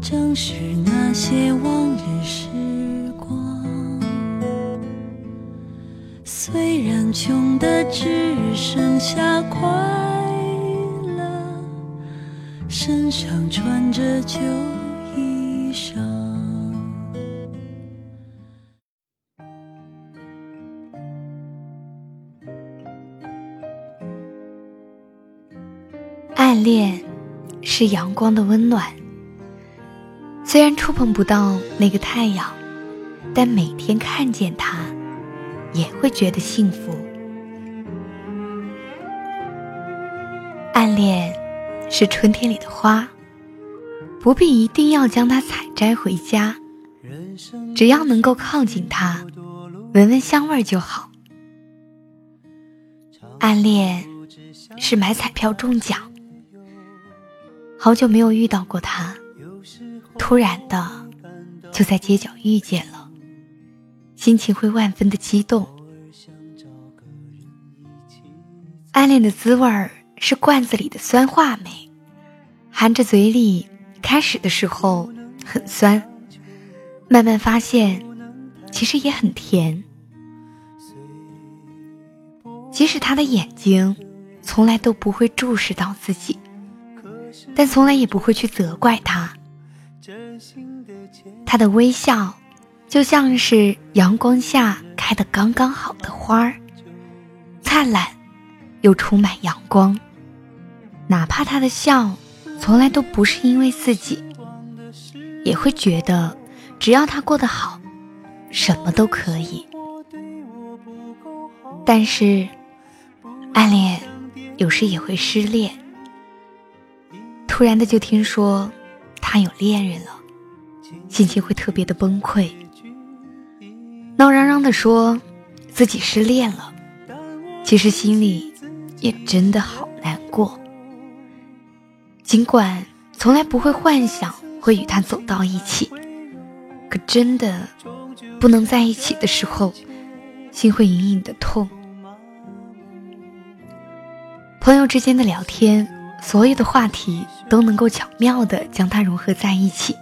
正是那些往日时光，虽然穷的只剩下快乐，身上穿着旧衣裳。暗恋是阳光的温暖。虽然触碰不到那个太阳，但每天看见它，也会觉得幸福。暗恋是春天里的花，不必一定要将它采摘回家，只要能够靠近它，闻闻香味就好。暗恋是买彩票中奖，好久没有遇到过他。突然的，就在街角遇见了，心情会万分的激动。暗恋的滋味儿是罐子里的酸话梅，含着嘴里，开始的时候很酸，慢慢发现，其实也很甜。即使他的眼睛从来都不会注视到自己，但从来也不会去责怪他。他的微笑，就像是阳光下开的刚刚好的花儿，灿烂又充满阳光。哪怕他的笑从来都不是因为自己，也会觉得只要他过得好，什么都可以。但是，暗恋有时也会失恋。突然的就听说。他有恋人了，心情会特别的崩溃，闹嚷嚷的说自己失恋了，其实心里也真的好难过。尽管从来不会幻想会与他走到一起，可真的不能在一起的时候，心会隐隐的痛。朋友之间的聊天。所有的话题都能够巧妙的将他融合在一起，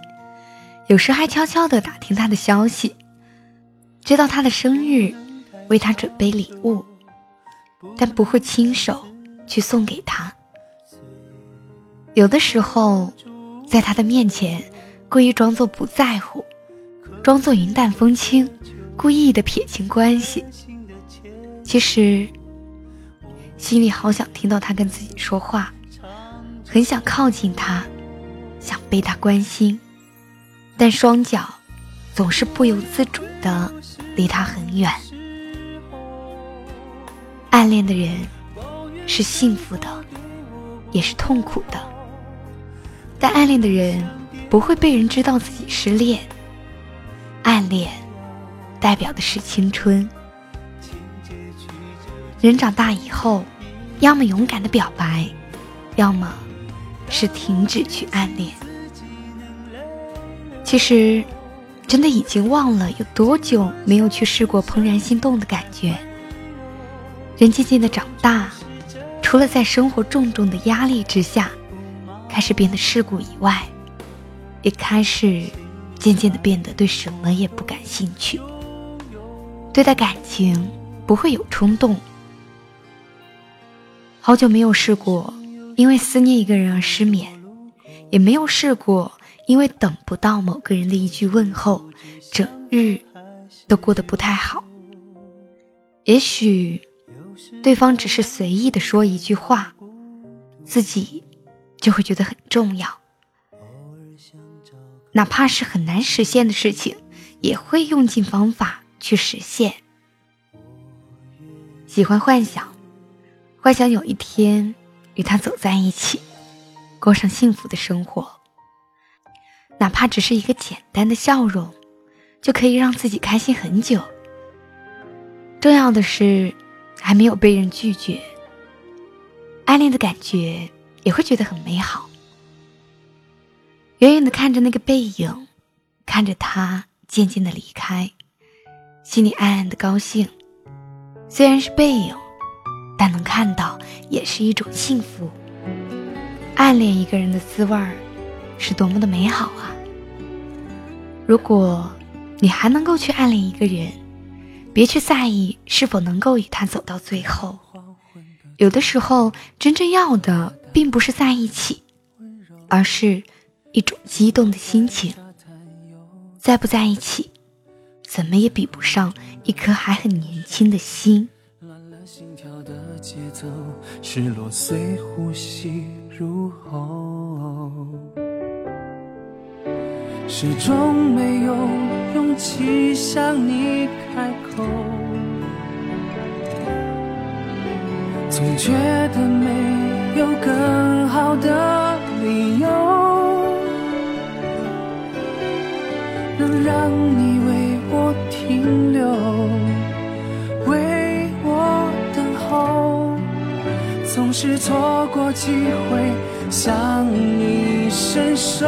有时还悄悄地打听他的消息，知道他的生日，为他准备礼物，但不会亲手去送给他。有的时候，在他的面前，故意装作不在乎，装作云淡风轻，故意的撇清关系。其实，心里好想听到他跟自己说话。很想靠近他，想被他关心，但双脚总是不由自主的离他很远。暗恋的人是幸福的，也是痛苦的。但暗恋的人不会被人知道自己失恋。暗恋代表的是青春。人长大以后，要么勇敢的表白，要么。是停止去暗恋。其实，真的已经忘了有多久没有去试过怦然心动的感觉。人渐渐的长大，除了在生活重重的压力之下，开始变得世故以外，也开始渐渐的变得对什么也不感兴趣。对待感情不会有冲动。好久没有试过。因为思念一个人而失眠，也没有试过因为等不到某个人的一句问候，整日都过得不太好。也许对方只是随意的说一句话，自己就会觉得很重要。哪怕是很难实现的事情，也会用尽方法去实现。喜欢幻想，幻想有一天。与他走在一起，过上幸福的生活。哪怕只是一个简单的笑容，就可以让自己开心很久。重要的是，还没有被人拒绝，暗恋的感觉也会觉得很美好。远远的看着那个背影，看着他渐渐的离开，心里暗暗的高兴。虽然是背影，但能看到也是一种幸福。暗恋一个人的滋味儿，是多么的美好啊！如果你还能够去暗恋一个人，别去在意是否能够与他走到最后。有的时候，真正要的并不是在一起，而是。一种激动的心情，在不在一起，怎么也比不上一颗还很年轻的心。心跳的节奏，失落随呼吸入喉，始终没有勇气向你开口，总觉得没有更好的理由。能让你为我停留，为我等候，总是错过机会向你伸手。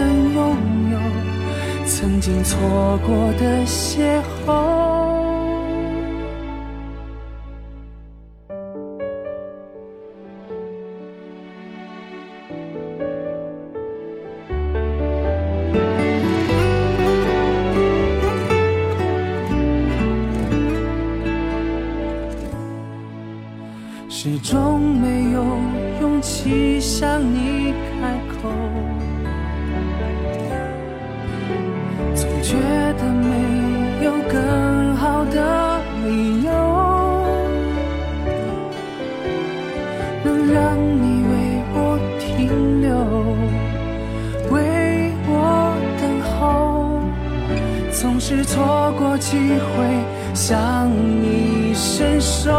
曾经错过的邂逅？总是错过机会向你伸手。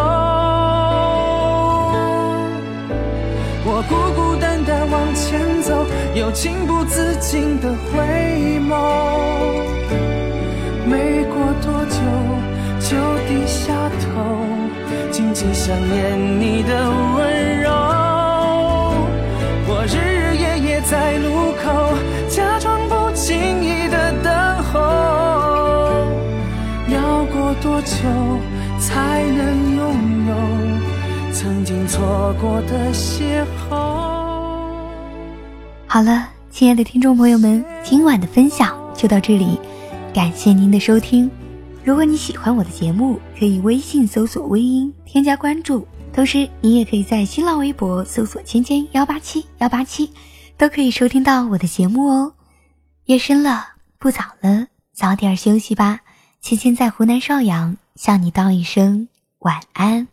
我孤孤单单往前走，又情不自禁的回眸。没过多久就低下头，紧紧想念你的温柔。过多久才能拥有？曾经错过的邂逅。好了，亲爱的听众朋友们，今晚的分享就到这里，感谢您的收听。如果你喜欢我的节目，可以微信搜索“微音”添加关注，同时你也可以在新浪微博搜索“芊芊幺八七幺八七”，都可以收听到我的节目哦。夜深了，不早了，早点休息吧。芊芊在湖南邵阳向你道一声晚安。